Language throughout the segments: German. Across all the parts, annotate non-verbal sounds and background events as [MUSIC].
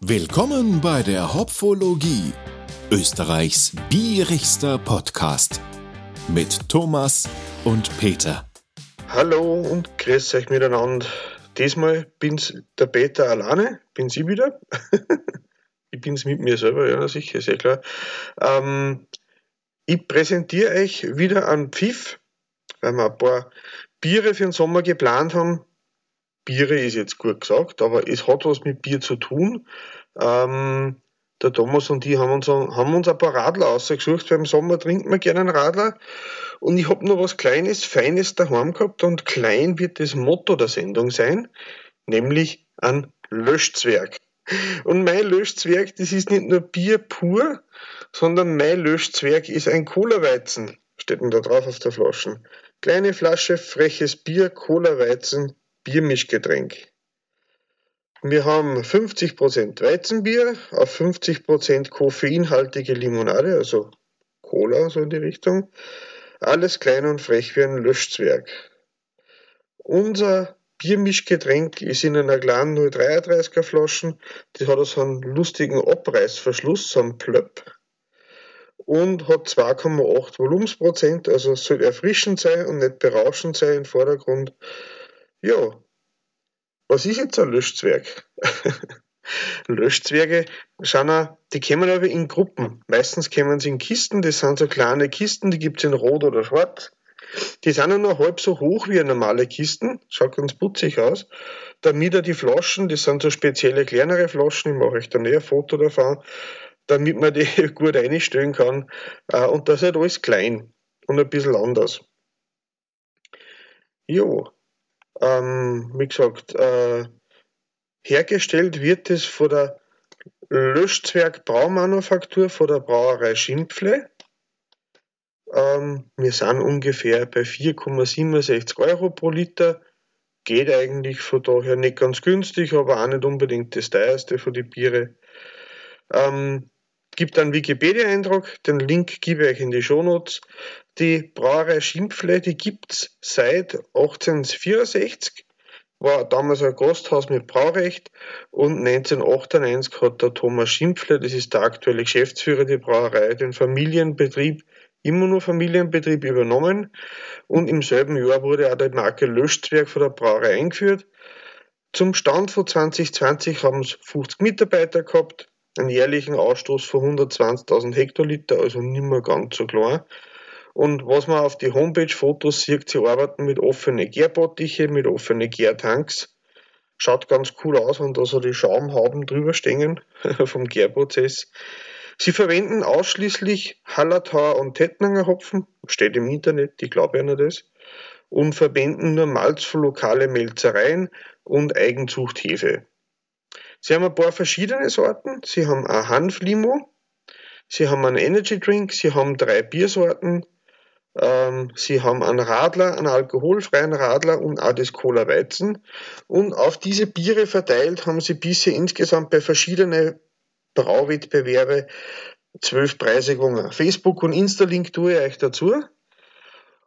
Willkommen bei der Hopfologie, Österreichs bierigster Podcast mit Thomas und Peter. Hallo und grüß euch miteinander. Diesmal bin's der Peter alleine, bin sie wieder. [LAUGHS] ich bin's mit mir selber, ja, sicher, sehr klar. Ähm, ich präsentiere euch wieder einen Pfiff, weil wir ein paar Biere für den Sommer geplant haben. Biere ist jetzt gut gesagt, aber es hat was mit Bier zu tun. Ähm, der Thomas und ich haben uns, haben uns ein paar Radler ausgesucht, weil im Sommer trinkt man gerne einen Radler. Und ich habe noch was Kleines, Feines daheim gehabt und klein wird das Motto der Sendung sein, nämlich ein Löschzwerg. Und mein Löschzwerg, das ist nicht nur Bier pur, sondern mein Löschzwerg ist ein Cola-Weizen, steht denn da drauf auf der Flasche. Kleine Flasche, freches Bier, Cola-Weizen, Biermischgetränk. Wir haben 50% Weizenbier auf 50% koffeinhaltige Limonade, also Cola, so in die Richtung. Alles klein und frech wie ein Löschzwerg. Unser Biermischgetränk ist in einer kleinen 0,33er Flaschen. Die hat so einen lustigen Abreißverschluss, so einen Plöpp. Und hat 2,8 Volumensprozent, also soll erfrischend sein und nicht berauschend sein im Vordergrund. Ja, was ist jetzt ein Löschzwerg? [LAUGHS] Löschzwerge schauen auch, die kommen aber in Gruppen. Meistens kommen sie in Kisten, das sind so kleine Kisten, die gibt es in Rot oder Schwarz. Die sind nur halb so hoch wie normale Kisten, schaut ganz putzig aus. Damit er die Flaschen, das sind so spezielle kleinere Flaschen, ich mache euch da näher ein Foto davon, damit man die [LAUGHS] gut einstellen kann. Äh, und das ist halt alles klein und ein bisschen anders. Jo, ähm, wie gesagt, äh, hergestellt wird es von der Löschzwerg Braumanufaktur von der Brauerei Schimpfle. Ähm, wir sind ungefähr bei 4,67 Euro pro Liter. Geht eigentlich von daher nicht ganz günstig, aber auch nicht unbedingt das teuerste von den Biere. Ähm, gibt einen Wikipedia-Eintrag, den Link gebe ich euch in die Shownotes. Die Brauerei Schimpfle, die gibt es seit 1864, war damals ein Gasthaus mit Braurecht und 1998 hat der Thomas Schimpfle, das ist der aktuelle Geschäftsführer der Brauerei, den Familienbetrieb, immer nur Familienbetrieb übernommen und im selben Jahr wurde auch die Marke Löschzwerg von der Brauerei eingeführt. Zum Stand von 2020 haben es 50 Mitarbeiter gehabt, einen jährlichen Ausstoß von 120.000 Hektoliter, also nicht mehr ganz so klein. Und was man auf die Homepage-Fotos sieht, sie arbeiten mit offenen Gärbottiche, mit offenen Gärtanks. Schaut ganz cool aus, wenn da so die Schaumhauben drüber stehen [LAUGHS] vom Gärprozess. Sie verwenden ausschließlich Hallertauer und Tettnanger Hopfen, steht im Internet, ich glaube ja nur das, und verwenden nur Malz für lokale Melzereien und Eigenzuchthefe. Sie haben ein paar verschiedene Sorten. Sie haben ein Hanflimo, Sie haben einen Energy Drink, Sie haben drei Biersorten, ähm, Sie haben einen Radler, einen alkoholfreien Radler und auch das Cola Weizen. Und auf diese Biere verteilt haben Sie bisher insgesamt bei verschiedenen Brauwettbewerbe zwölf Preise gewonnen. Facebook und Insta-Link tue ich euch dazu.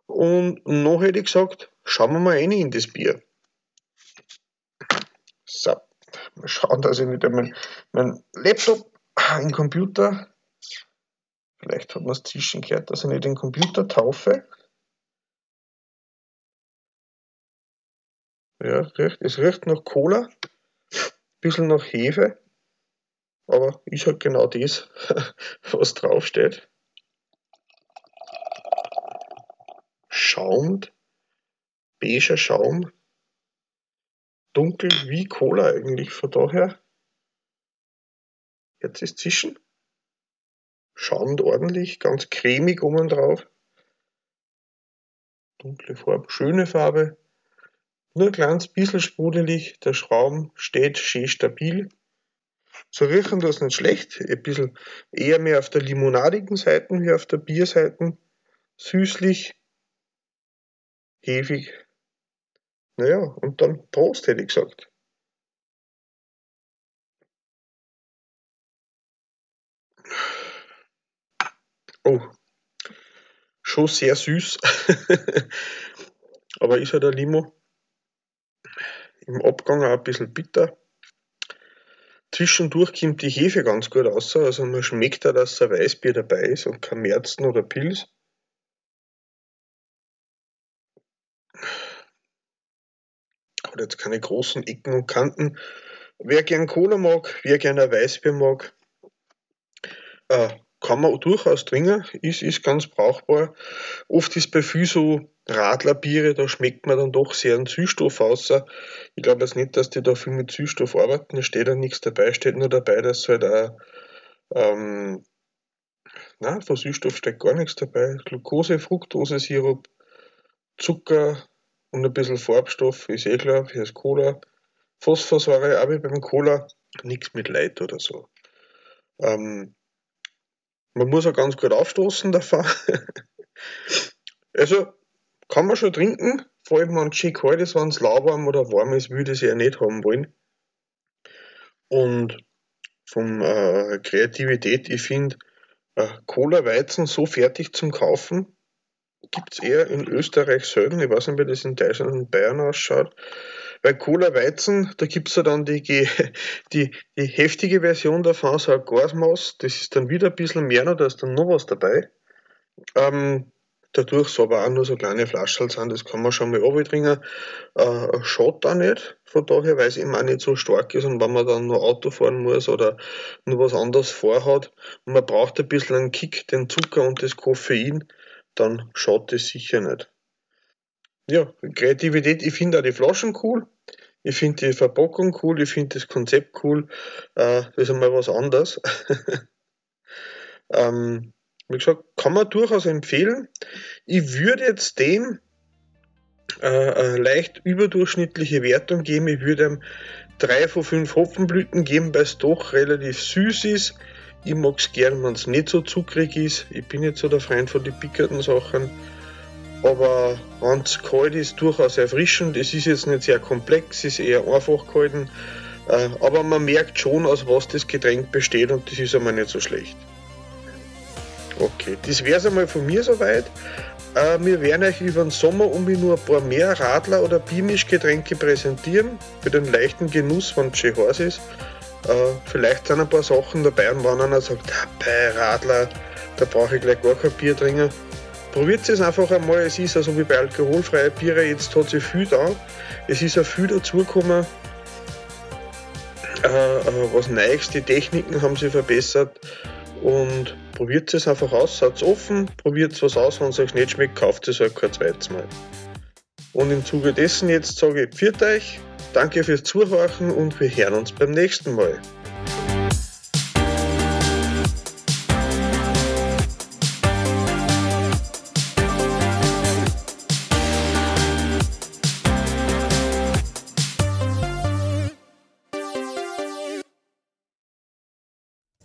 Und noch hätte ich gesagt, schauen wir mal rein in das Bier. So. Mal schauen, dass ich nicht mein, mein Laptop, den Computer, vielleicht hat man es zwischen gehört, dass ich nicht den Computer taufe. Ja, es riecht nach Cola, ein bisschen nach Hefe, aber ist halt genau das, [LAUGHS] was draufsteht. Schaumt, beiger Schaum, dunkel wie Cola eigentlich, von daher. Jetzt ist zwischen. Schauend ordentlich, ganz cremig oben drauf. Dunkle Farbe, schöne Farbe. Nur ein kleines bisschen sprudelig, der Schraum steht schön stabil. So riechen das nicht schlecht, ein bisschen eher mehr auf der limonadigen Seite wie auf der Bierseite. Süßlich, hefig, naja, und dann Prost, hätte ich gesagt. Oh, schon sehr süß. [LAUGHS] Aber ist halt ein Limo. im Abgang auch ein bisschen bitter. Zwischendurch kommt die Hefe ganz gut raus, also man schmeckt da, dass ein Weißbier dabei ist und kein Märzen oder Pilz. Hat jetzt keine großen Ecken und Kanten. Wer gern Cola mag, wer gern ein Weißbier mag, äh, kann man durchaus trinken, ist, ist ganz brauchbar. Oft ist bei viel so Radlerbiere, da schmeckt man dann doch sehr einen Süßstoff aus. Ich glaube jetzt nicht, dass die da viel mit Süßstoff arbeiten, da steht da nichts dabei, steht nur dabei, dass halt auch, ähm, nein, von Süßstoff steht gar nichts dabei. Glucose, Fructose, Sirup, Zucker und ein bisschen Farbstoff, ist eh klar, für das Cola. Phosphorsäure, wie beim Cola, nichts mit Leid oder so. Ähm, man muss auch ganz gut aufstoßen davon. [LAUGHS] also kann man schon trinken, vor allem wenn es schön kalt ist, wenn es lauwarm oder warm ist, würde ich ja nicht haben wollen. Und von äh, Kreativität, ich finde äh, Cola-Weizen so fertig zum Kaufen, gibt es eher in Österreich selten. Ich weiß nicht, wie das in Deutschland und Bayern ausschaut. Bei Cola Weizen, da gibt es ja dann die, [LAUGHS] die, die heftige Version davon, so ein Gasmaß, das ist dann wieder ein bisschen mehr noch, da ist dann noch was dabei. Ähm, dadurch so aber auch nur so kleine Flaschen sind, das kann man schon mal abtrinken. Äh, schaut da nicht, von daher, weil es eben auch nicht so stark ist und wenn man dann nur Auto fahren muss oder nur was anderes vorhat und man braucht ein bisschen einen Kick, den Zucker und das Koffein, dann schaut das sicher nicht ja, Kreativität, ich finde auch die Flaschen cool. Ich finde die Verpackung cool, ich finde das Konzept cool. Äh, das ist einmal was anderes. [LAUGHS] ähm, wie gesagt, kann man durchaus empfehlen. Ich würde jetzt dem äh, leicht überdurchschnittliche Wertung geben. Ich würde ihm 3 von 5 Hopfenblüten geben, weil es doch relativ süß ist. Ich mag es gern, wenn es nicht so zuckrig ist. Ich bin jetzt so der Freund von den pickerten Sachen aber wenn es kalt ist, durchaus erfrischend. Es ist jetzt nicht sehr komplex, es ist eher einfach gehalten, äh, aber man merkt schon, aus was das Getränk besteht und das ist einmal nicht so schlecht. Okay, das wäre es einmal von mir soweit. Äh, wir werden euch über den Sommer um nur ein paar mehr Radler oder Bimischgetränke präsentieren, für den leichten Genuss, wenn es schön heiß ist. Äh, vielleicht sind ein paar Sachen dabei und wenn einer sagt, bei Radler, da brauche ich gleich gar kein Bier trinken, Probiert es einfach einmal, es ist also wie bei alkoholfreien Biere, jetzt hat sich viel da. Es ist auch viel dazugekommen, äh, äh, was Neues, die Techniken haben sich verbessert. Und probiert es einfach aus, seid offen, probiert was aus, wenn es euch nicht schmeckt, kauft es euch kein zweites Mal. Und im Zuge dessen jetzt sage ich, pfiat euch, danke fürs Zuhören und wir hören uns beim nächsten Mal.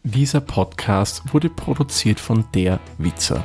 Dieser Podcast wurde produziert von der Witzer.